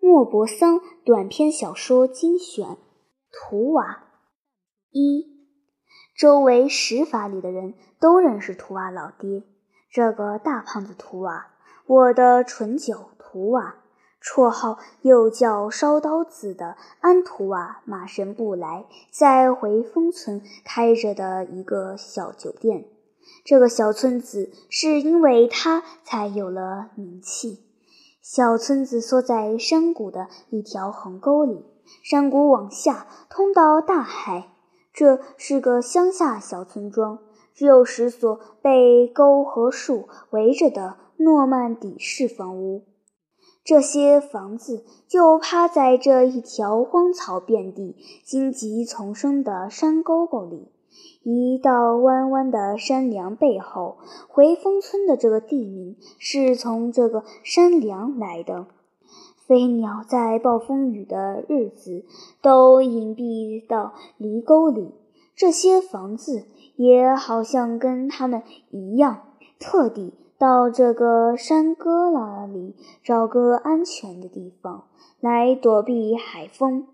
莫泊桑短篇小说精选，图瓦一。周围十法里的人都认识图瓦老爹，这个大胖子图瓦，我的醇酒图瓦，绰号又叫烧刀子的安图瓦马神布莱，在回风村开着的一个小酒店。这个小村子是因为他才有了名气。小村子缩在山谷的一条横沟里，山谷往下通到大海。这是个乡下小村庄，只有十所被沟和树围着的诺曼底式房屋。这些房子就趴在这一条荒草遍地、荆棘丛生的山沟沟里。一道弯弯的山梁背后，回风村的这个地名是从这个山梁来的。飞鸟在暴风雨的日子都隐蔽到犁沟里，这些房子也好像跟他们一样，特地到这个山旮旯里找个安全的地方来躲避海风，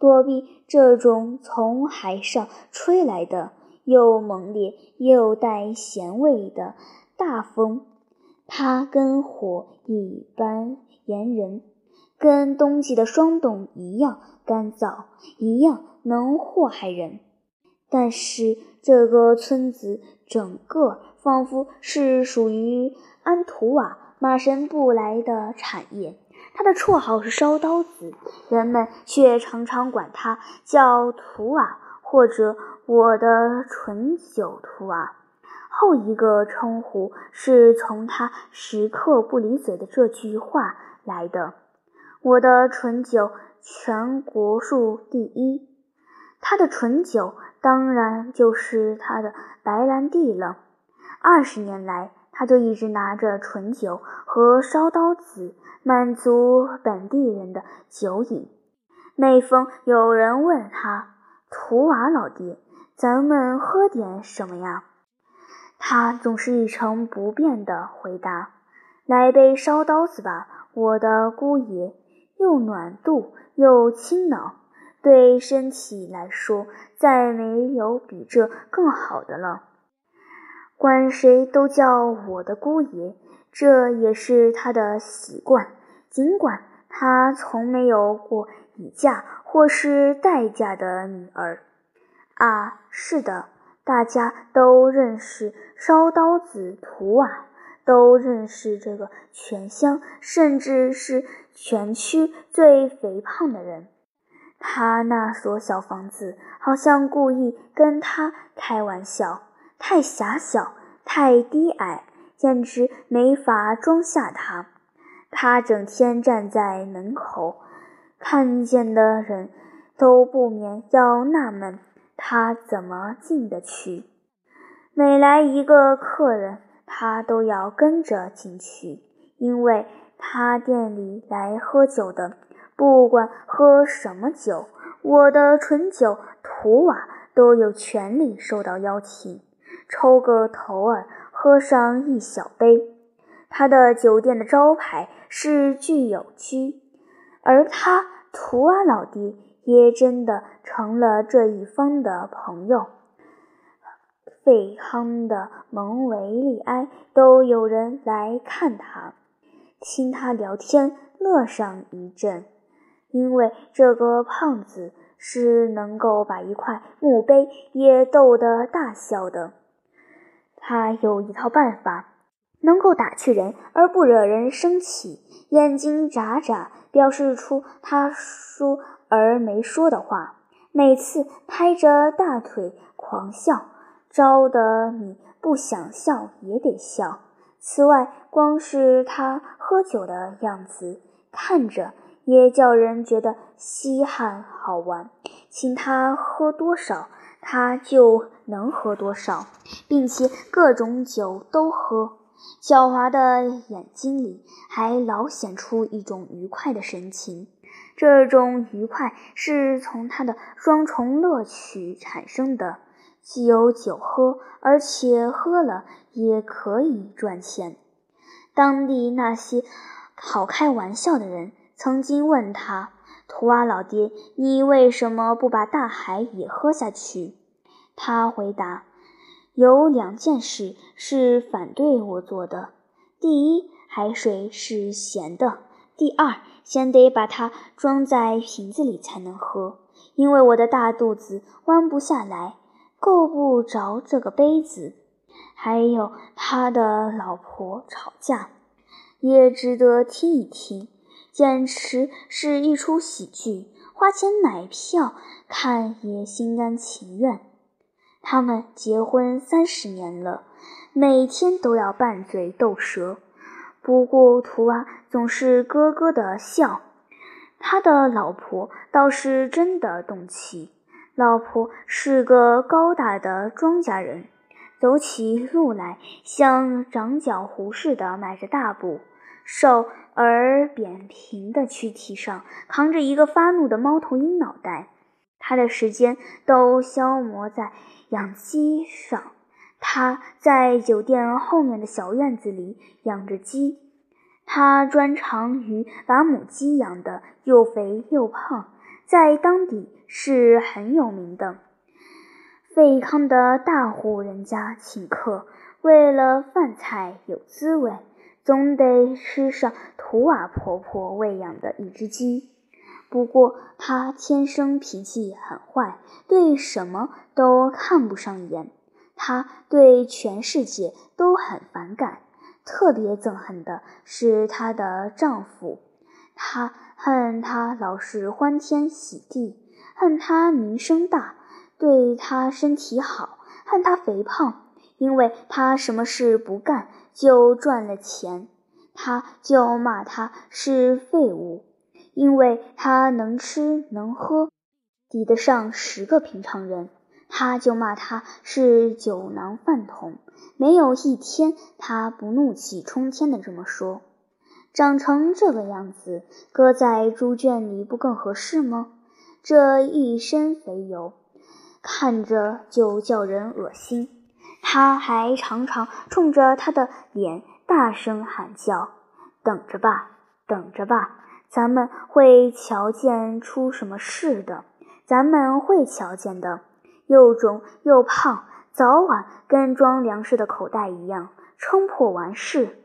躲避这种从海上吹来的。又猛烈又带咸味的大风，它跟火一般炎人，跟冬季的霜冻一样干燥，一样能祸害人。但是这个村子整个仿佛是属于安图瓦马神布莱的产业。他的绰号是烧刀子，人们却常常管他叫图瓦或者。我的醇酒图啊，后一个称呼是从他时刻不离嘴的这句话来的。我的醇酒全国数第一，他的醇酒当然就是他的白兰地了。二十年来，他就一直拿着醇酒和烧刀子满足本地人的酒瘾。每逢有人问他，图瓦老爹。咱们喝点什么呀？他总是一成不变的回答：“来杯烧刀子吧，我的姑爷，又暖肚又清脑，对身体来说再没有比这更好的了。管谁都叫我的姑爷，这也是他的习惯。尽管他从没有过已嫁或是待嫁的女儿。”啊，是的，大家都认识烧刀子图瓦，都认识这个全乡甚至是全区最肥胖的人。他那所小房子好像故意跟他开玩笑，太狭小，太低矮，简直没法装下他。他整天站在门口，看见的人都不免要纳闷。他怎么进得去？每来一个客人，他都要跟着进去，因为他店里来喝酒的，不管喝什么酒，我的醇酒图瓦都有权利受到邀请，抽个头儿，喝上一小杯。他的酒店的招牌是聚友居，而他图瓦老爹。也真的成了这一方的朋友。费康的蒙维利埃都有人来看他，听他聊天，乐上一阵。因为这个胖子是能够把一块墓碑也逗得大笑的。他有一套办法，能够打趣人而不惹人生气，眼睛眨眨，表示出他说。而没说的话，每次拍着大腿狂笑，招得你不想笑也得笑。此外，光是他喝酒的样子，看着也叫人觉得稀罕好玩。请他喝多少，他就能喝多少，并且各种酒都喝。狡猾的眼睛里还老显出一种愉快的神情。这种愉快是从他的双重乐趣产生的，既有酒喝，而且喝了也可以赚钱。当地那些好开玩笑的人，曾经问他：“图瓦老爹，你为什么不把大海也喝下去？”他回答：“有两件事是反对我做的。第一，海水是咸的；第二，先得把它装在瓶子里才能喝，因为我的大肚子弯不下来，够不着这个杯子。还有他的老婆吵架，也值得听一听，简直是一出喜剧，花钱买票看也心甘情愿。”他们结婚三十年了，每天都要拌嘴斗舌。不过图娃总是咯咯的笑。他的老婆倒是真的动气。老婆是个高大的庄稼人，走起路来像长脚狐似的迈着大步，瘦而扁平的躯体上扛着一个发怒的猫头鹰脑袋。他的时间都消磨在。养鸡上，他在酒店后面的小院子里养着鸡。他专长于把母鸡养得又肥又胖，在当地是很有名的。费康的大户人家请客，为了饭菜有滋味，总得吃上图瓦婆婆喂养的一只鸡。不过，他天生脾气很坏，对什么都看不上眼。他对全世界都很反感，特别憎恨的是她的丈夫。他恨他老是欢天喜地，恨他名声大，对他身体好，恨他肥胖，因为他什么事不干就赚了钱，他就骂他是废物。因为他能吃能喝，抵得上十个平常人，他就骂他是酒囊饭桶。没有一天他不怒气冲天的这么说。长成这个样子，搁在猪圈里不更合适吗？这一身肥油，看着就叫人恶心。他还常常冲着他的脸大声喊叫：“等着吧，等着吧。”咱们会瞧见出什么事的，咱们会瞧见的。又肿又胖，早晚跟装粮食的口袋一样，撑破完事。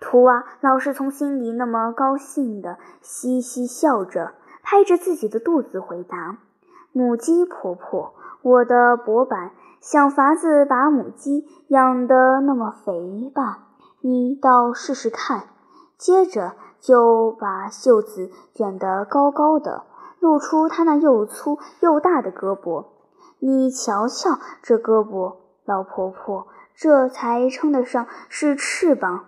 图娃老是从心里那么高兴的嘻嘻笑着，拍着自己的肚子回答：“母鸡婆婆，我的薄板，想法子把母鸡养得那么肥吧？你倒试试看。”接着。就把袖子卷得高高的，露出他那又粗又大的胳膊。你瞧瞧这胳膊，老婆婆，这才称得上是翅膀。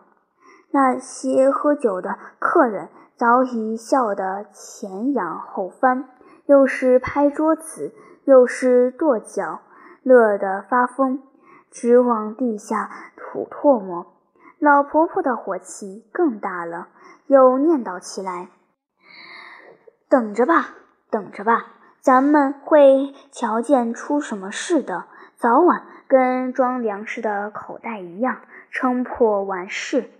那些喝酒的客人早已笑得前仰后翻，又是拍桌子，又是跺脚，乐得发疯，直往地下吐唾沫。老婆婆的火气更大了。又念叨起来：“等着吧，等着吧，咱们会瞧见出什么事的。早晚跟装粮食的口袋一样，撑破完事。”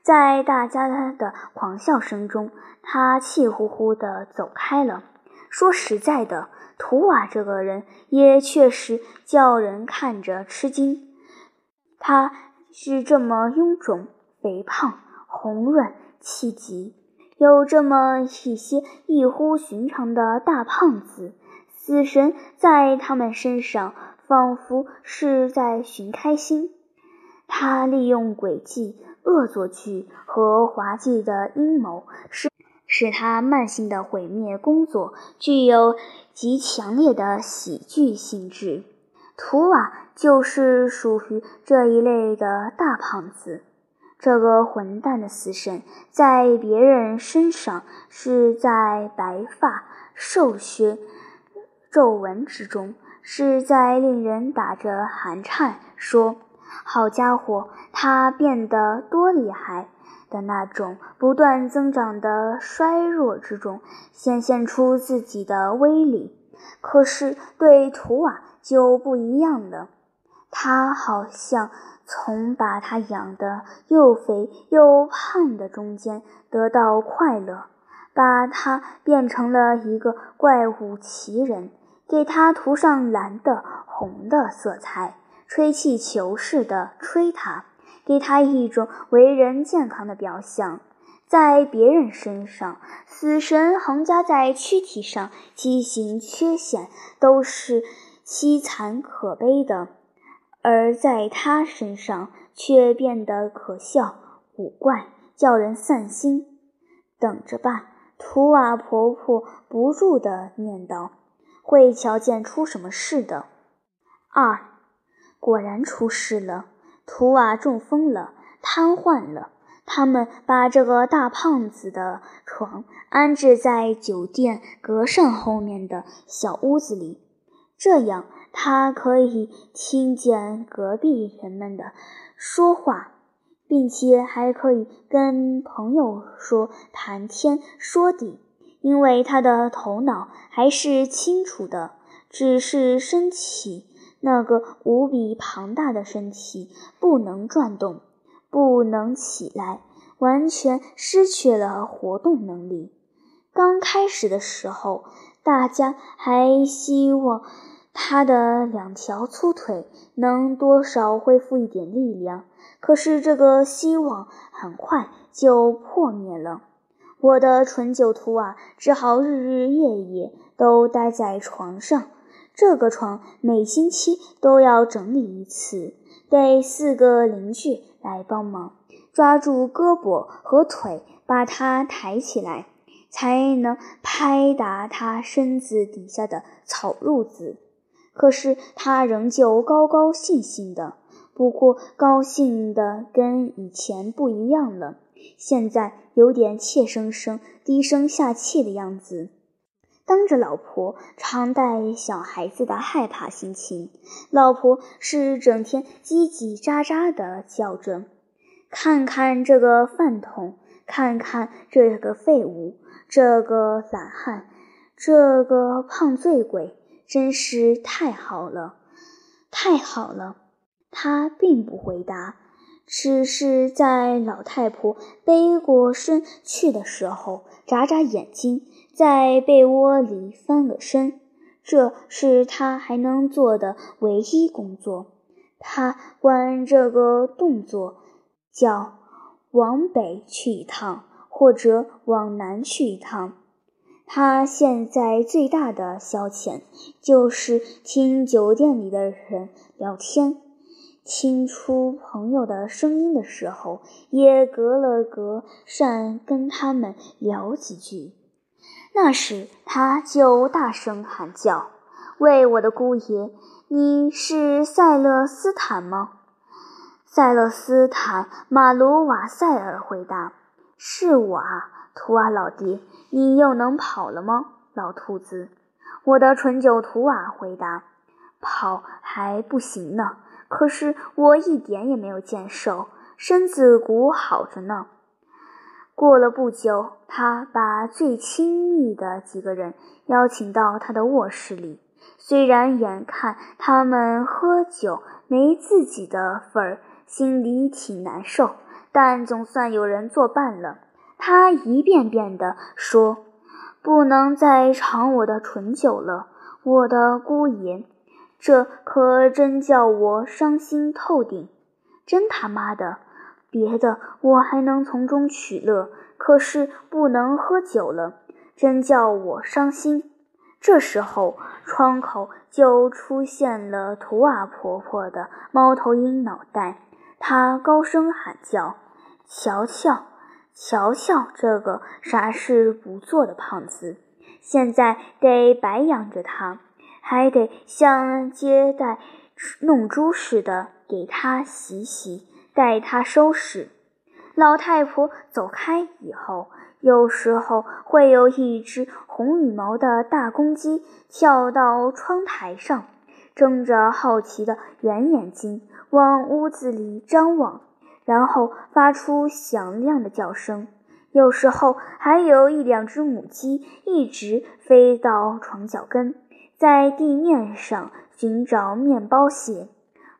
在大家的狂笑声中，他气呼呼地走开了。说实在的，图瓦这个人也确实叫人看着吃惊。他是这么臃肿、肥胖、红润。气急，有这么一些异乎寻常的大胖子，死神在他们身上仿佛是在寻开心。他利用诡计、恶作剧和滑稽的阴谋，使使他慢性的毁灭工作具有极强烈的喜剧性质。图瓦就是属于这一类的大胖子。这个混蛋的死神，在别人身上是在白发、瘦削、皱纹之中，是在令人打着寒颤，说：“好家伙，他变得多厉害！”的那种不断增长的衰弱之中，显现出自己的威力。可是对图瓦就不一样了，他好像。从把他养得又肥又胖的中间得到快乐，把他变成了一个怪物奇人，给他涂上蓝的、红的色彩，吹气球似的吹他，给他一种为人健康的表象。在别人身上，死神横加在躯体上，畸形缺陷都是凄惨可悲的；而在他身上，却变得可笑、古怪，叫人散心。等着吧，图瓦婆婆不住地念叨：“会瞧见出什么事的。”二，果然出事了，图瓦中风了，瘫痪了。他们把这个大胖子的床安置在酒店隔扇后面的小屋子里，这样他可以听见隔壁人们的说话，并且还可以跟朋友说谈天说地，因为他的头脑还是清楚的，只是身体那个无比庞大的身体不能转动。不能起来，完全失去了活动能力。刚开始的时候，大家还希望他的两条粗腿能多少恢复一点力量，可是这个希望很快就破灭了。我的纯酒徒啊，只好日日夜夜都待在床上。这个床每星期都要整理一次，得四个邻居来帮忙，抓住胳膊和腿，把它抬起来，才能拍打他身子底下的草褥子。可是他仍旧高高兴兴的，不过高兴的跟以前不一样了，现在有点怯生生、低声下气的样子。当着老婆，常带小孩子的害怕心情。老婆是整天叽叽喳喳的叫着：“看看这个饭桶，看看这个废物，这个懒汉，这个胖醉鬼，真是太好了，太好了。”他并不回答，只是在老太婆背过身去的时候眨眨眼睛。在被窝里翻个身，这是他还能做的唯一工作。他管这个动作叫“往北去一趟”或者“往南去一趟”。他现在最大的消遣就是听酒店里的人聊天，听出朋友的声音的时候，也隔了隔扇跟他们聊几句。那时，他就大声喊叫：“喂，我的姑爷，你是塞勒斯坦吗？”塞勒斯坦·马鲁瓦塞尔回答：“是我啊，图瓦老爹，你又能跑了吗？”老兔子，我的纯酒图瓦回答：“跑还不行呢，可是我一点也没有见瘦，身子骨好着呢。”过了不久，他把最亲密的几个人邀请到他的卧室里。虽然眼看他们喝酒没自己的份儿，心里挺难受，但总算有人作伴了。他一遍遍地说：“不能再尝我的醇酒了，我的姑爷，这可真叫我伤心透顶，真他妈的！”别的我还能从中取乐，可是不能喝酒了，真叫我伤心。这时候，窗口就出现了图瓦婆婆的猫头鹰脑袋，她高声喊叫：“瞧瞧，瞧瞧这个啥事不做的胖子！现在得白养着他，还得像接待弄猪似的给他洗洗。”带他收拾。老太婆走开以后，有时候会有一只红羽毛的大公鸡跳到窗台上，睁着好奇的圆眼睛往屋子里张望，然后发出响亮的叫声。有时候还有一两只母鸡一直飞到床脚跟，在地面上寻找面包屑。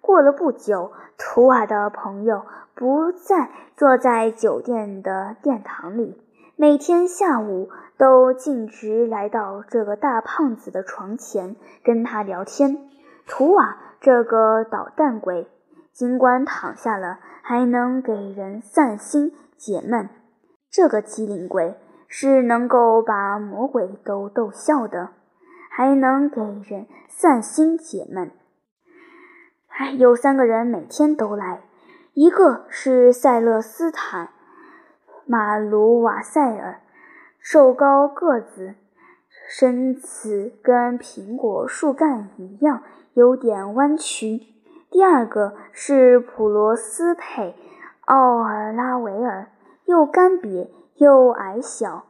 过了不久，图瓦的朋友不再坐在酒店的殿堂里。每天下午，都径直来到这个大胖子的床前跟他聊天。图瓦这个捣蛋鬼，尽管躺下了，还能给人散心解闷。这个机灵鬼是能够把魔鬼都逗笑的，还能给人散心解闷。哎，有三个人每天都来，一个是塞勒斯坦·马鲁瓦塞尔。瘦高个子，身子跟苹果树干一样，有点弯曲。第二个是普罗斯佩·奥尔拉维尔，又干瘪又矮小，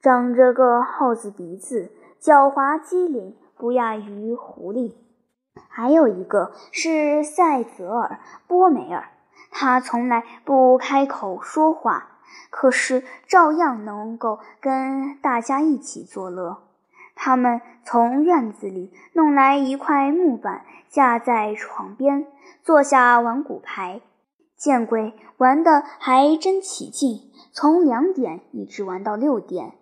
长着个耗子鼻子，狡猾机灵，不亚于狐狸。还有一个是塞泽尔·波梅尔，他从来不开口说话。可是照样能够跟大家一起作乐。他们从院子里弄来一块木板，架在床边，坐下玩骨牌。见鬼，玩得还真起劲，从两点一直玩到六点。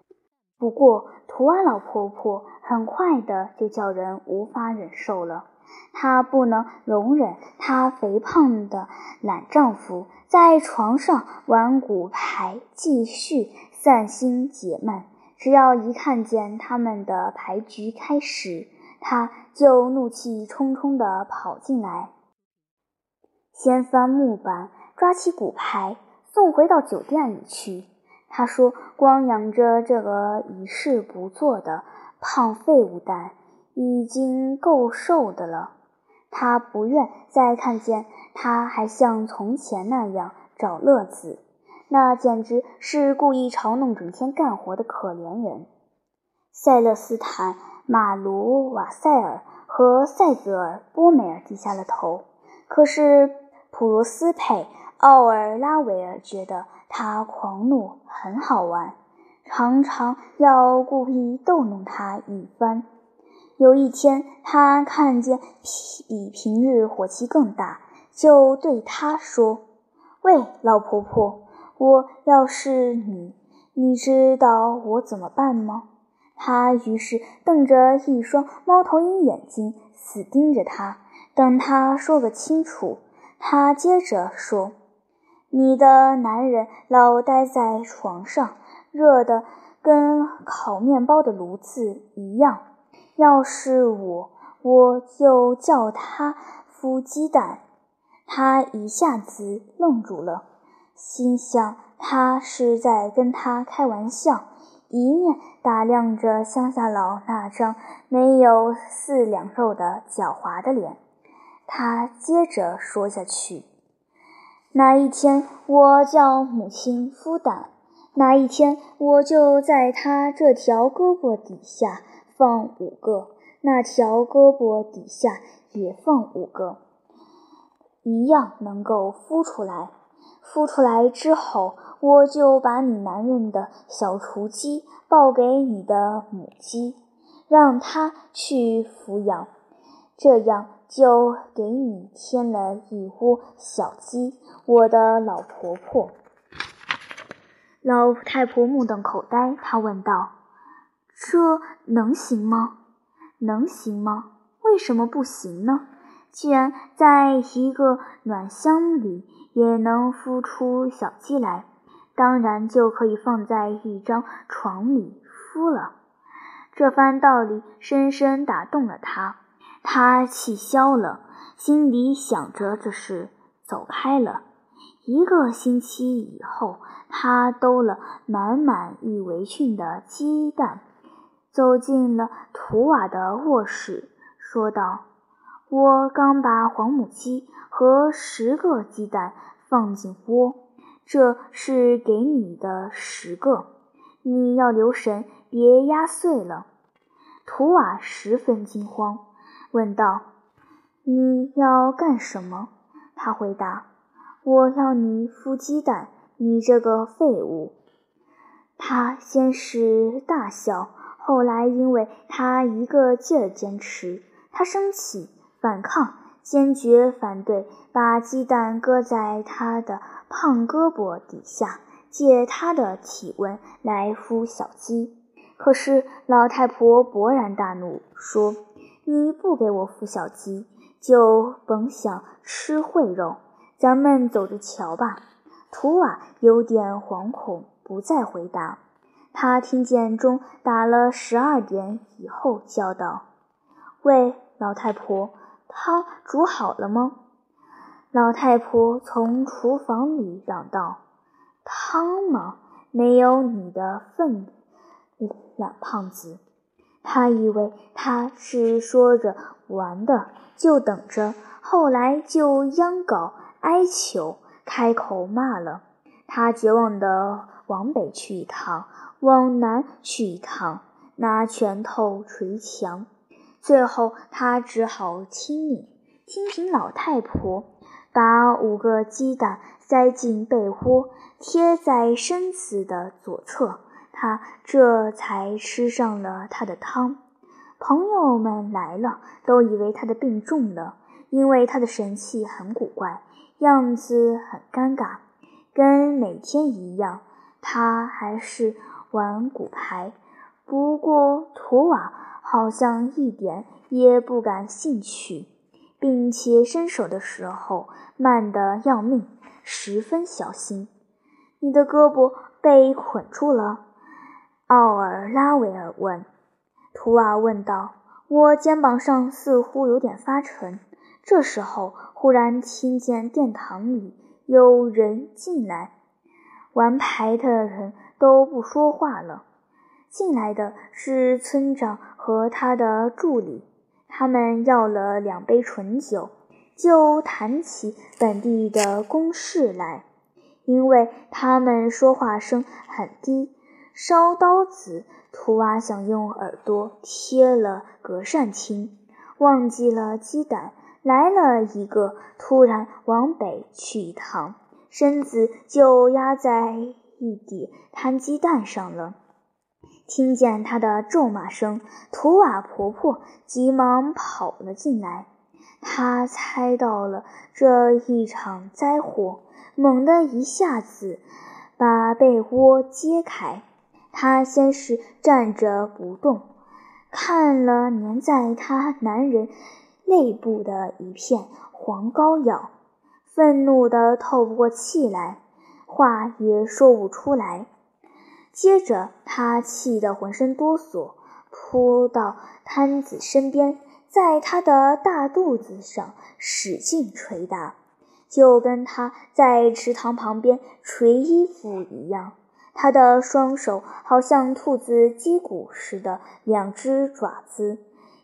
不过图瓦老婆婆很快的就叫人无法忍受了。她不能容忍她肥胖的懒丈夫在床上玩骨牌，继续散心解闷。只要一看见他们的牌局开始，他就怒气冲冲地跑进来，掀翻木板，抓起骨牌，送回到酒店里去。他说：“光养着这个一事不做的胖废物蛋。”已经够瘦的了，他不愿再看见他还像从前那样找乐子，那简直是故意嘲弄整天干活的可怜人。塞勒斯坦·马卢瓦塞尔和塞泽尔·波梅尔低下了头，可是普罗斯佩·奥尔拉维尔觉得他狂怒很好玩，常常要故意逗弄他一番。有一天，他看见比平日火气更大，就对他说：“喂，老婆婆，我要是你，你知道我怎么办吗？”他于是瞪着一双猫头鹰眼睛，死盯着他，等他说个清楚。他接着说：“你的男人老待在床上，热得跟烤面包的炉子一样。”要是我，我就叫他孵鸡蛋。他一下子愣住了，心想他是在跟他开玩笑，一面打量着乡下佬那张没有四两肉的狡猾的脸。他接着说下去：“那一天，我叫母亲孵蛋，那一天，我就在他这条胳膊底下。”放五个，那条胳膊底下也放五个，一样能够孵出来。孵出来之后，我就把你男人的小雏鸡抱给你的母鸡，让它去抚养，这样就给你添了一窝小鸡。我的老婆婆，老太婆目瞪口呆，她问道。这能行吗？能行吗？为什么不行呢？既然在一个暖箱里也能孵出小鸡来，当然就可以放在一张床里孵了。这番道理深深打动了他，他气消了，心里想着这事，走开了。一个星期以后，他兜了满满一围裙的鸡蛋。走进了图瓦的卧室，说道：“我刚把黄母鸡和十个鸡蛋放进窝，这是给你的十个，你要留神，别压碎了。”图瓦十分惊慌，问道：“你要干什么？”他回答：“我要你孵鸡蛋，你这个废物。”他先是大笑。后来，因为他一个劲儿坚持，他生气、反抗、坚决反对，把鸡蛋搁在他的胖胳膊底下，借他的体温来孵小鸡。可是老太婆勃然大怒，说：“你不给我孵小鸡，就甭想吃烩肉。咱们走着瞧吧。”图瓦有点惶恐，不再回答。他听见钟打了十二点以后，叫道：“喂，老太婆，汤煮好了吗？”老太婆从厨房里嚷道：“汤吗？没有你的份。”懒胖子，他以为他是说着玩的，就等着。后来就央告哀求，开口骂了。他绝望地往北去一趟，往南去一趟，拿拳头捶墙。最后，他只好听命，听凭老太婆，把五个鸡蛋塞进被窝，贴在身子的左侧。他这才吃上了他的汤。朋友们来了，都以为他的病重了，因为他的神气很古怪，样子很尴尬，跟每天一样。他还是玩骨牌，不过图瓦好像一点也不感兴趣，并且伸手的时候慢得要命，十分小心。你的胳膊被捆住了。奥尔拉维尔问：“图瓦问道，我肩膀上似乎有点发沉。”这时候，忽然听见殿堂里有人进来，玩牌的人都不说话了。进来的是村长和他的助理，他们要了两杯醇酒，就谈起本地的公事来，因为他们说话声很低。烧刀子，图瓦想用耳朵贴了隔扇听，忘记了鸡蛋。来了一个，突然往北去一趟，身子就压在一底摊鸡蛋上了。听见他的咒骂声，图瓦婆婆急忙跑了进来。她猜到了这一场灾祸，猛地一下子把被窝揭开。他先是站着不动，看了粘在他男人内部的一片黄膏药，愤怒得透不过气来，话也说不出来。接着，他气得浑身哆嗦，扑到摊子身边，在他的大肚子上使劲捶打，就跟他在池塘旁边捶衣服一样。他的双手好像兔子击鼓似的，两只爪子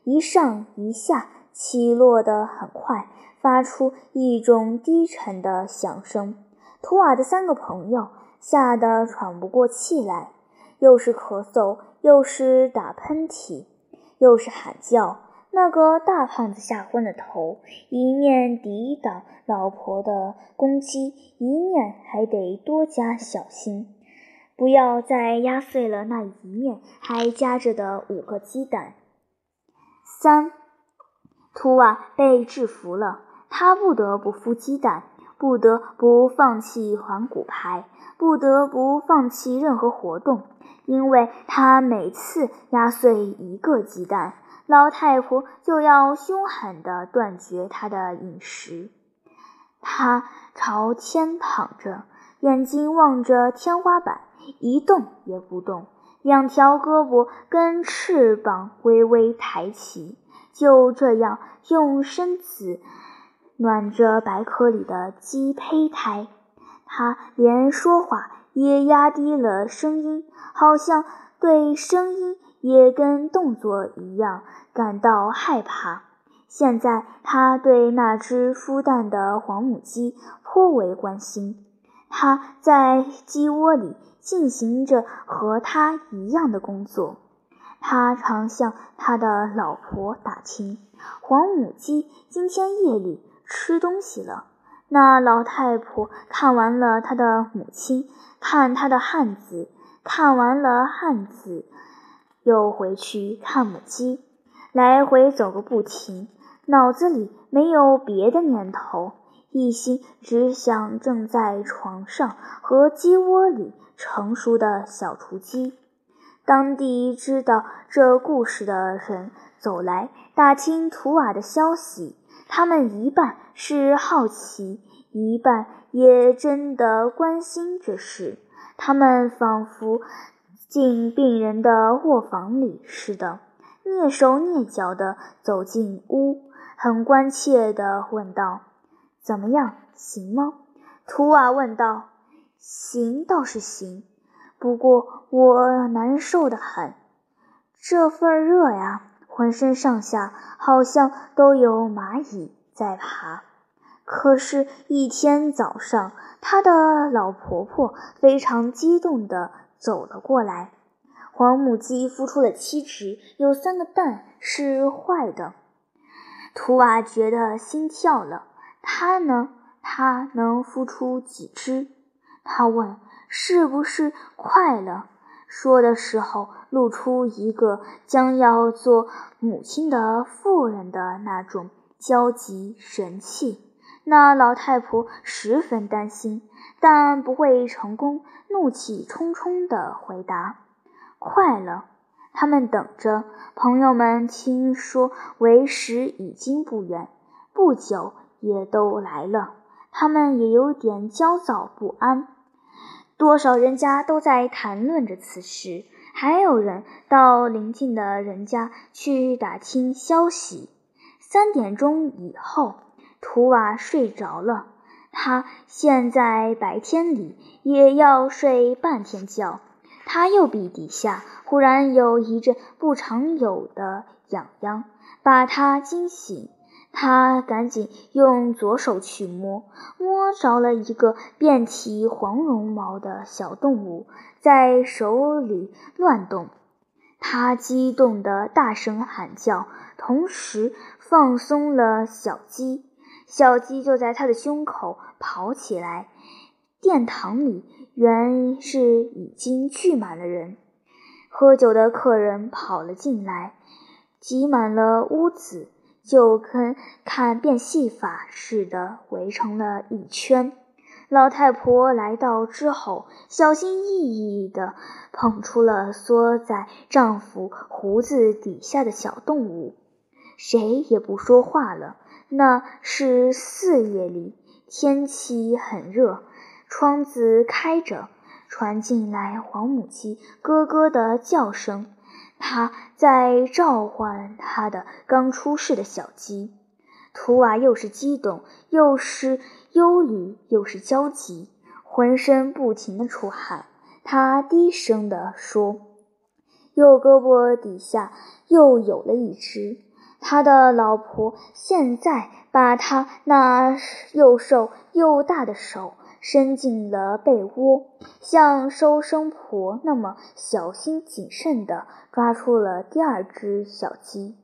一上一下，起落得很快，发出一种低沉的响声。图瓦的三个朋友吓得喘不过气来，又是咳嗽，又是打喷嚏，又是喊叫。那个大胖子吓昏了头，一面抵挡老婆的攻击，一面还得多加小心。不要再压碎了那一面还夹着的五个鸡蛋。三，图瓦被制服了，他不得不孵鸡蛋，不得不放弃还骨牌，不得不放弃任何活动，因为他每次压碎一个鸡蛋，老太婆就要凶狠地断绝他的饮食。他朝天躺着，眼睛望着天花板。一动也不动，两条胳膊跟翅膀微微抬起，就这样用身子暖着白壳里的鸡胚胎。他连说话也压低了声音，好像对声音也跟动作一样感到害怕。现在他对那只孵蛋的黄母鸡颇为关心，他在鸡窝里。进行着和他一样的工作，他常向他的老婆打听：黄母鸡今天夜里吃东西了。那老太婆看完了他的母亲，看他的汉子，看完了汉子，又回去看母鸡，来回走个不停，脑子里没有别的念头，一心只想正在床上和鸡窝里。成熟的小雏鸡，当地知道这故事的人走来打听图瓦的消息，他们一半是好奇，一半也真的关心这事。他们仿佛进病人的卧房里似的，蹑手蹑脚地走进屋，很关切地问道：“怎么样，行吗？”图瓦问道：“行倒是行。”不过我难受的很，这份热呀，浑身上下好像都有蚂蚁在爬。可是，一天早上，他的老婆婆非常激动地走了过来。黄母鸡孵出了七只，有三个蛋是坏的。图瓦觉得心跳了。它呢？它能孵出几只？他问。是不是快了？说的时候露出一个将要做母亲的妇人的那种焦急神气。那老太婆十分担心，但不会成功，怒气冲冲地回答：“快了。”他们等着。朋友们听说为时已经不远，不久也都来了。他们也有点焦躁不安。多少人家都在谈论着此事，还有人到邻近的人家去打听消息。三点钟以后，图瓦睡着了。他现在白天里也要睡半天觉。他右臂底下忽然有一阵不常有的痒痒，把他惊醒。他赶紧用左手去摸，摸着了一个遍体黄绒毛的小动物，在手里乱动。他激动地大声喊叫，同时放松了小鸡。小鸡就在他的胸口跑起来。殿堂里原是已经聚满了人，喝酒的客人跑了进来，挤满了屋子。就跟看变戏法似的围成了一圈。老太婆来到之后，小心翼翼地捧出了缩在丈夫胡子底下的小动物。谁也不说话了。那是四月里，天气很热，窗子开着，传进来黄母鸡咯咯的叫声。他在召唤他的刚出世的小鸡，图瓦又是激动，又是忧虑，又是焦急，浑身不停地出汗。他低声地说：“右胳膊底下又有了一只。”他的老婆现在把他那又瘦又大的手。伸进了被窝，像收生婆那么小心谨慎地抓出了第二只小鸡。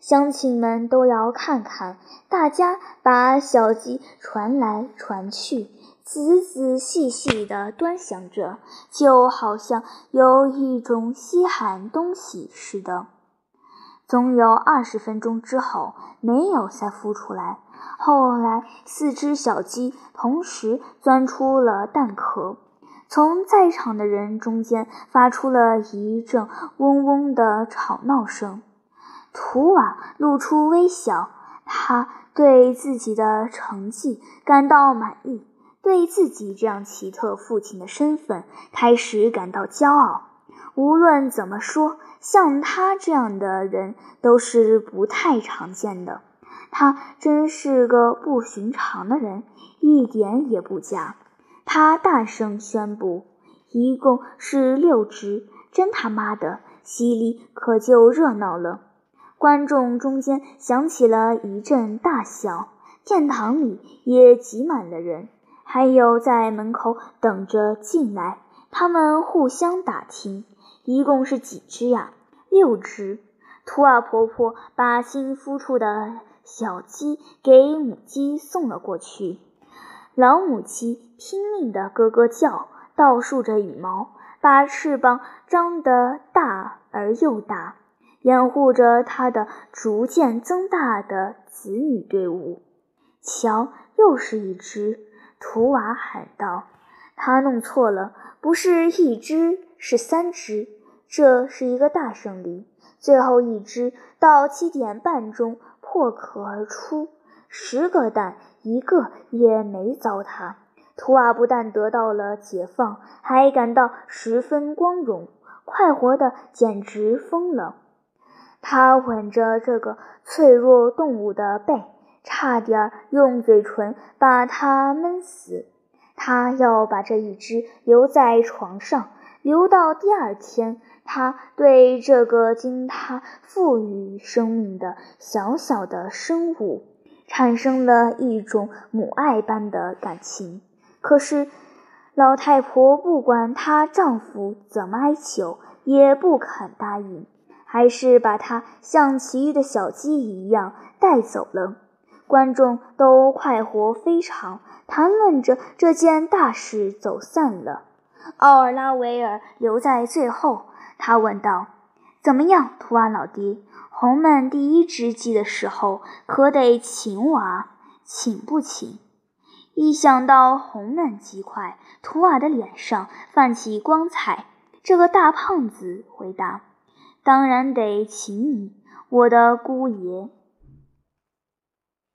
乡亲们都要看看，大家把小鸡传来传去，仔仔细细地端详着，就好像有一种稀罕东西似的。总有二十分钟之后，没有再孵出来。后来，四只小鸡同时钻出了蛋壳，从在场的人中间发出了一阵嗡嗡的吵闹声。图瓦露出微笑，他对自己的成绩感到满意，对自己这样奇特父亲的身份开始感到骄傲。无论怎么说，像他这样的人都是不太常见的。他真是个不寻常的人，一点也不假。他大声宣布：“一共是六只，真他妈的！”西里可就热闹了。观众中间响起了一阵大笑，殿堂里也挤满了人，还有在门口等着进来。他们互相打听：“一共是几只呀？”“六只。”图瓦婆婆把新孵出的。小鸡给母鸡送了过去，老母鸡拼命地咯咯叫，倒竖着羽毛，把翅膀张得大而又大，掩护着它的逐渐增大的子女队伍。瞧，又是一只！图瓦喊道：“他弄错了，不是一只，是三只。这是一个大胜利。最后一只到七点半钟破壳而出，十个蛋一个也没糟蹋。图瓦不但得到了解放，还感到十分光荣，快活的简直疯了。他吻着这个脆弱动物的背，差点用嘴唇把它闷死。他要把这一只留在床上，留到第二天。他对这个经他赋予生命的小小的生物，产生了一种母爱般的感情。可是，老太婆不管她丈夫怎么哀求，也不肯答应，还是把它像其余的小鸡一样带走了。观众都快活非常，谈论着这件大事，走散了。奥尔拉维尔留在最后。他问道：“怎么样，图瓦老爹？红们第一只鸡的时候，可得请我啊，请不请？”一想到红嫩鸡块，图瓦的脸上泛起光彩。这个大胖子回答：“当然得请你，我的姑爷。”